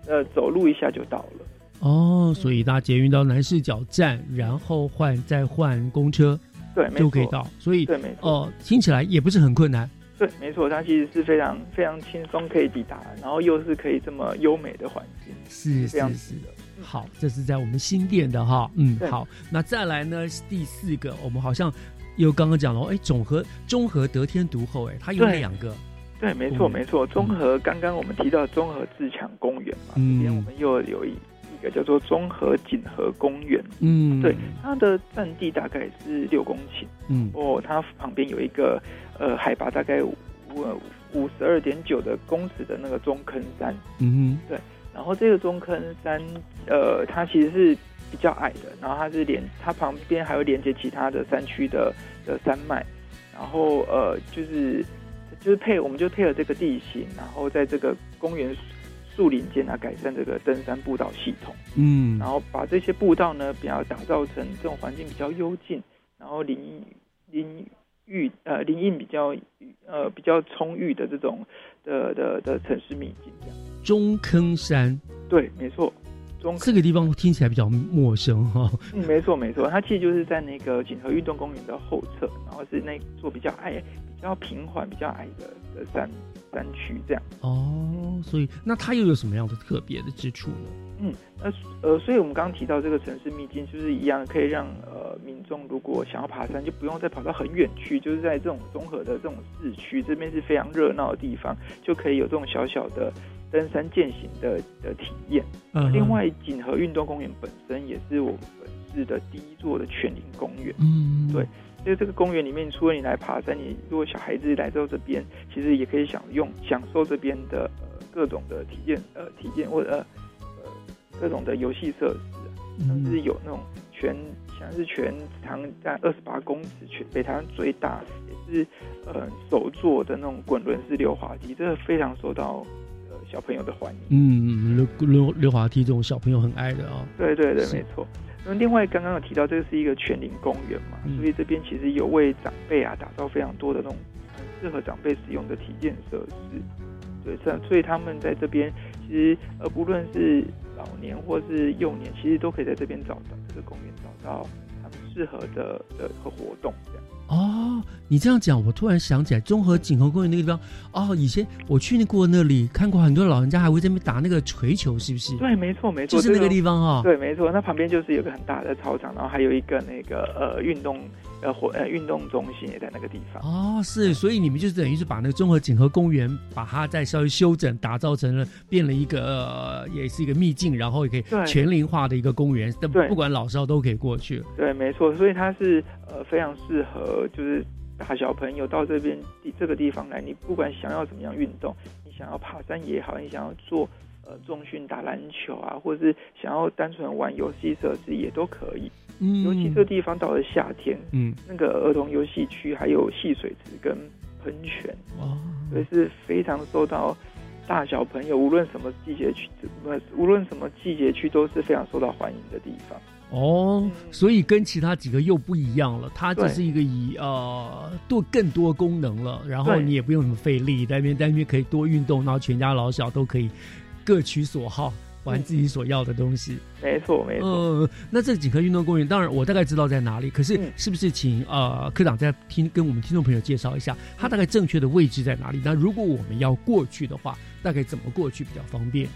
Speaker 17: 呃走路一下就到了。
Speaker 1: 哦，所以搭捷运到南市角站，然后换再换公车。
Speaker 17: 对，
Speaker 1: 就可以到，所以
Speaker 17: 对，没错，
Speaker 1: 哦，听起来也不是很困难。
Speaker 17: 对，没错，它其实是非常非常轻松可以抵达，然后又是可以这么优美的环境，
Speaker 1: 是
Speaker 17: 这样
Speaker 1: 子的。好，这是在我们新店的哈，嗯，好，那再来呢？第四个，我们好像又刚刚讲了，哎，总和综合得天独厚，哎，它有两个。
Speaker 17: 对，没错，没错，综合刚刚我们提到综合自强公园嘛，这边我们又有一。一个叫做综合锦和公园，
Speaker 1: 嗯，
Speaker 17: 对，它的占地大概是六公顷，
Speaker 1: 嗯，
Speaker 17: 哦，它旁边有一个呃海拔大概五五十二点九的公尺的那个中坑山，
Speaker 1: 嗯
Speaker 17: 对，然后这个中坑山呃它其实是比较矮的，然后它是连它旁边还有连接其他的山区的的山脉，然后呃就是就是配我们就配合这个地形，然后在这个公园。树林间啊，改善这个登山步道系统，
Speaker 1: 嗯，
Speaker 17: 然后把这些步道呢，比较打造成这种环境比较幽静，然后林林郁呃林荫比较呃比较充裕的这种的的的城市秘境这样。
Speaker 1: 中坑山，
Speaker 17: 对，没错。中
Speaker 1: 这个地方听起来比较陌生哈。
Speaker 17: 嗯，没错没错，它其实就是在那个锦和运动公园的后侧，然后是那座比较矮、比较平缓、比较矮的的山山区这样。
Speaker 1: 哦，所以那它又有什么样的特别的之处呢？
Speaker 17: 嗯，那呃，所以我们刚刚提到这个城市秘境，就是一样可以让呃民众如果想要爬山，就不用再跑到很远去，就是在这种综合的这种市区，这边是非常热闹的地方，就可以有这种小小的登山践行的的体验。
Speaker 1: 嗯
Speaker 17: 另外，锦和运动公园本身也是我们本市的第一座的全林公园。
Speaker 1: 嗯，
Speaker 17: 对。因为这个公园里面，除了你来爬山，你如果小孩子来到这边，其实也可以享用享受这边的呃各种的体验呃体验或者呃各种的游戏设施啊，像是有那种全像是全长在二十八公尺，全北台湾最大，也是呃首座的那种滚轮式溜滑梯，这个非常受到呃小朋友的欢迎。
Speaker 1: 嗯，溜溜溜滑梯这种小朋友很爱的啊、
Speaker 17: 对对对，没错。那另外刚刚有提到，这个是一个全林公园嘛，
Speaker 1: 嗯
Speaker 17: 所以这边其实有为长辈啊打造非常多的那种很适合长辈使用的体验设施。对，所以他们在这边其实呃不论是老年或是幼年，其实都可以在这边找到这个公园找到他们适合的的和活动这样。
Speaker 1: 哦，你这样讲，我突然想起来，综合景和公园那个地方，哦，以前我去过那里，看过很多老人家还会在那边打那个锤球，是不是？
Speaker 17: 对，没错没错，
Speaker 1: 就是那个地方哈、
Speaker 17: 对，没错，那旁边就是有个很大的操场，然后还有一个那个呃运动呃活呃运动中心也在那个地方。
Speaker 1: 哦，是，所以你们就等于是把那个综合景和公园，把它再稍微修整，打造成了变了一个、呃、也是一个秘境，然后也可以
Speaker 17: 对
Speaker 1: 全龄化的一个公园，但
Speaker 17: 对
Speaker 1: 不管老少都可以过去。
Speaker 17: 对，没错，所以它是呃非常适合就是大小朋友到这边这个地方来，你不管想要怎么样运动，你想要爬山也好，你想要做呃重训打篮球啊，或者是想要单纯玩游戏设施也都可以。
Speaker 1: 嗯。
Speaker 17: 尤其这个地方到了夏天，
Speaker 1: 嗯，
Speaker 17: 那个儿童游戏区还有戏水池跟喷泉，
Speaker 1: 哦，
Speaker 17: 所以是非常受到大小朋友无论什么季节去，不无论什么季节去都是非常受到欢迎的地方。
Speaker 1: 哦，所以跟其他几个又不一样了，它这是一个以呃多更多功能了，然后你也不用什么费力，在那边在那边可以多运动，然后全家老小都可以各取所好，玩自己所要的东西。
Speaker 17: 没错，没错。
Speaker 1: 呃，那这锦河运动公园，当然我大概知道在哪里，可是
Speaker 17: 嗯
Speaker 1: 是不是请呃科长再听跟我们听众朋友介绍一下，它大概正确的位置在哪里？那如果我们要过去的话，大概怎么过去比较方便？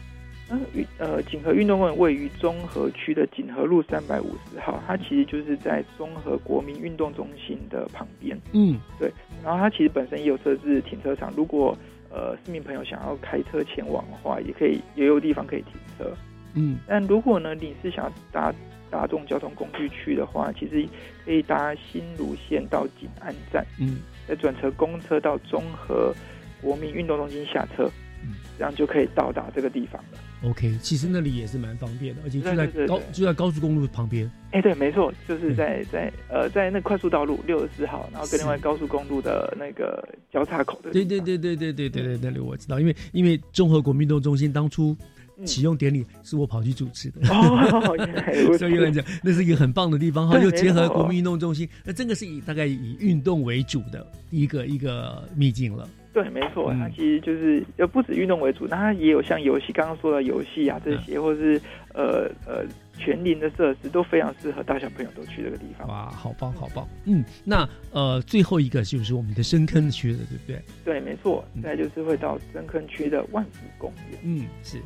Speaker 17: 呃运呃锦河运动公园位于中和区的锦河路三百五十号，它其实就是在中和国民运动中心的旁边。
Speaker 1: 嗯，
Speaker 17: 对。然后它其实本身也有设置停车场，如果呃市民朋友想要开车前往的话，也可以也有地方可以停车。
Speaker 1: 嗯，
Speaker 17: 但如果呢你是想要搭大众交通工具去的话，其实可以搭新芦线到景安站，
Speaker 1: 嗯，
Speaker 17: 再转乘公车到综合国民运动中心下车，
Speaker 1: 嗯，
Speaker 17: 这样就可以到达这个地方了。
Speaker 1: OK，其实那里也是蛮方便的，而且就在高就在高速公路旁边。
Speaker 17: 哎，对，没错，就是在在呃在那快速道路六十四号，然后跟另外高速公路的那个交叉口的
Speaker 1: 对对对对对对对对，那里我知道，因为因为综合国民运动中心当初启用典礼是我跑去主持的，
Speaker 17: 哦 原来如此。
Speaker 1: 所以有人讲那是一个很棒的地方，哈，又结合国民运动中心，那这个是以大概以运动为主的一个一个秘境了。
Speaker 17: 对，没错，
Speaker 1: 嗯
Speaker 17: 它其实就是呃不止运动为主，那它也有像游戏刚刚说的游戏啊这些，或是呃呃全龄的设施都非常适合大小朋友都去这个地方。
Speaker 1: 哇，好棒好棒！嗯，那呃最后一个就是我们的深坑区了，对不对？
Speaker 17: 对，没错，再就是会到深坑区的万福公园。
Speaker 1: 嗯，是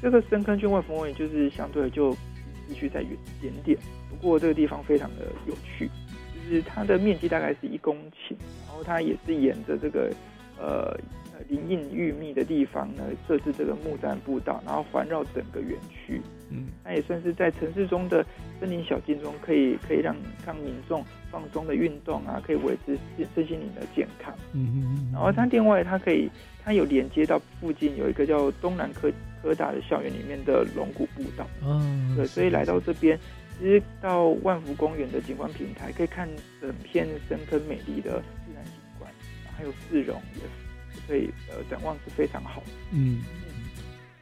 Speaker 17: 这个深坑区万福公园就是相对就比市区再远一点点，不过这个地方非常的有趣，就是它的面积大概是一公顷，然后它也是沿着这个呃呃林荫郁密的地方呢设置这个木栈步道，然后环绕整个园区。
Speaker 1: 嗯，
Speaker 17: 那也算是在城市中的森林小径中，可以可以让让民众放松的运动啊，可以维持身身心灵的健康。
Speaker 1: 嗯嗯
Speaker 17: 然后它另外它可以，它有连接到附近有一个叫东南科科大的校园里面的龙骨步道。
Speaker 1: 嗯，
Speaker 17: 对，所以来到这边，其实到万福公园的景观平台，可以看整片深坑美丽的还有市容也可以呃展望是非常好的。
Speaker 1: 嗯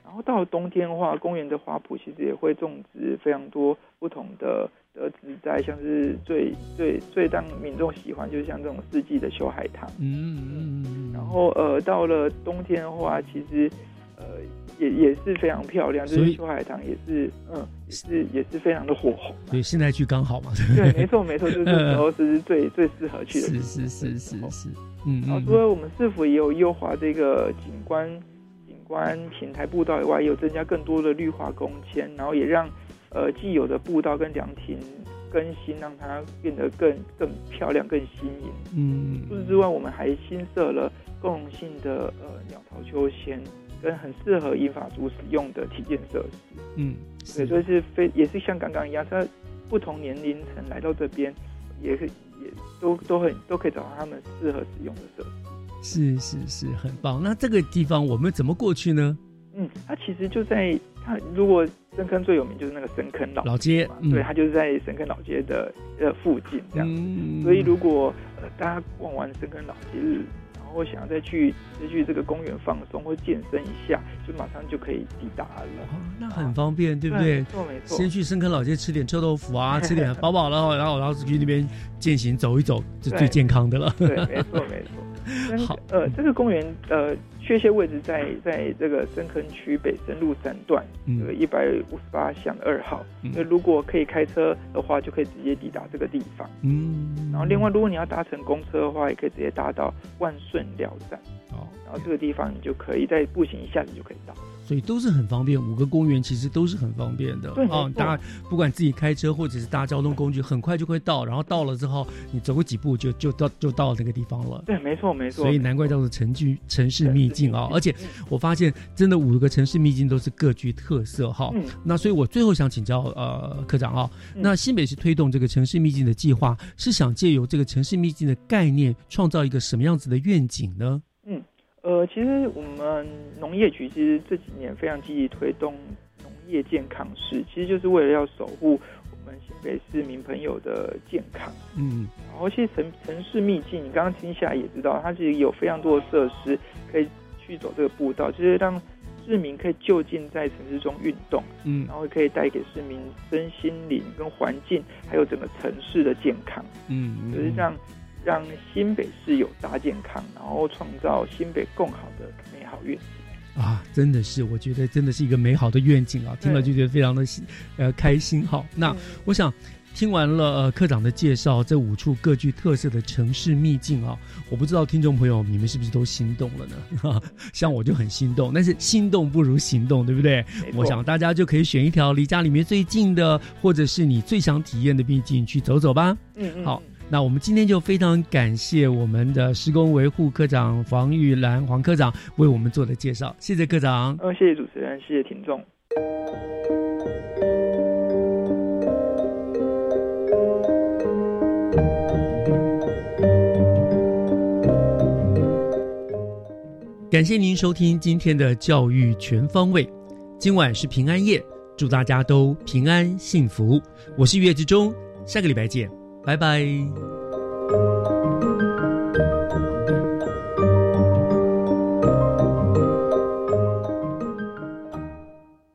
Speaker 17: 然后到了冬天的话，公园的花圃其实也会种植非常多不同的的植栽，像是最最最让民众喜欢，就是像这种四季的修海棠。
Speaker 1: 嗯嗯
Speaker 17: 然后呃，到了冬天的话，其实呃也也是非常漂亮，就是秋海棠也是，嗯，也是也是非常的火红。
Speaker 1: 对，现在去刚好嘛。
Speaker 17: 对，没错没错，就是这时候是最最适合去的。
Speaker 1: 是是是是是，嗯
Speaker 17: 然后
Speaker 1: 嗯
Speaker 17: 除了我们市府也有优化这个景观景观平台步道以外，也有增加更多的绿化工签，然后也让呃既有的步道跟凉亭更新，让它变得更更漂亮、更新颖。
Speaker 1: 嗯
Speaker 17: 除此之外，我们还新设了共性的呃鸟巢秋千，跟很适合英法族使用的体验设施。
Speaker 1: 嗯，
Speaker 17: 对，所以是非也是像刚刚一样，它不同年龄层来到这边，也是也都都很都可以找到他们适合使用的设施。
Speaker 1: 是是是，很棒。那这个地方我们怎么过去呢？
Speaker 17: 嗯，它其实就在它如果深坑最有名就是那个深坑老
Speaker 1: 老街
Speaker 17: 嘛，
Speaker 1: 嗯
Speaker 17: 对，它就是在深坑老街的呃附近这样子。
Speaker 1: 嗯
Speaker 17: 所以如果呃大家逛完深坑老街后想要再去再去这个公园放松或健身一下，就马上就可以抵达了。
Speaker 1: 那很方便，对不对？
Speaker 17: 没错没错
Speaker 1: 先去深坑老街吃点臭豆腐啊，吃点饱饱了，然后然后去那边践行走一走，是最健康的了。
Speaker 17: 对，没错没错。
Speaker 1: 好
Speaker 17: 呃，这个公园呃，确切位置在在这个深坑区北深路三段，
Speaker 1: 嗯
Speaker 17: 这个一百五十八巷的二号。
Speaker 1: 嗯
Speaker 17: 那、如果可以开车的话，就可以直接抵达这个地方。
Speaker 1: 嗯，
Speaker 17: 然后另外，如果你要搭乘公车的话，也可以直接搭到万顺寮站。
Speaker 1: 哦，
Speaker 17: 然后这个地方你就可以在步行一下子就可以到。
Speaker 1: 所以都是很方便，五个公园其实都是很方便的。
Speaker 17: 对没错，
Speaker 1: 哦大家不管自己开车或者是搭交通工具，很快就会到。然后到了之后，你走个几步就就到就到那个地方了。
Speaker 17: 对，没错没错。
Speaker 1: 所以难怪叫做城居城市秘境啊、而且我发现真的五个城市秘境都是各具特色哈、
Speaker 17: 嗯
Speaker 1: 那所以我最后想请教呃科长啊、
Speaker 17: 嗯
Speaker 1: 那新北市推动这个城市秘境的计划，是想借由这个城市秘境的概念，创造一个什么样子的愿景呢？
Speaker 17: 嗯，呃，其实我们农业局其实这几年非常积极推动农业健康市，其实就是为了要守护我们新北市民朋友的健康。
Speaker 1: 嗯
Speaker 17: 然后，其实城城市秘境，你刚刚听下来也知道，它其实有非常多的设施可以去走这个步道，就是让市民可以就近在城市中运动，
Speaker 1: 嗯
Speaker 17: 然后可以带给市民身心灵跟环境，还有整个城市的健康。
Speaker 1: 嗯
Speaker 17: 就是让让新北市有大健康，然后创造新北更好的美好愿景。
Speaker 1: 啊，真的是，我觉得真的是一个美好的愿景啊！听了就觉得非常的喜呃开心哈。那我想听完了呃科长的介绍，这五处各具特色的城市秘境啊，我不知道听众朋友你们是不是都心动了呢？像我就很心动，但是心动不如行动，对不对？我想大家就可以选一条离家里面最近的，或者是你最想体验的秘境去走走吧。
Speaker 17: 嗯嗯
Speaker 1: 好。那我们今天就非常感谢我们的施工维护科长黄玉兰黄科长为我们做的介绍，谢谢科长。
Speaker 17: 呃，谢谢主持人，谢谢听众。
Speaker 1: 感谢您收听今天的教育全方位。今晚是平安夜，祝大家都平安幸福。我是岳志忠，下个礼拜见，拜拜。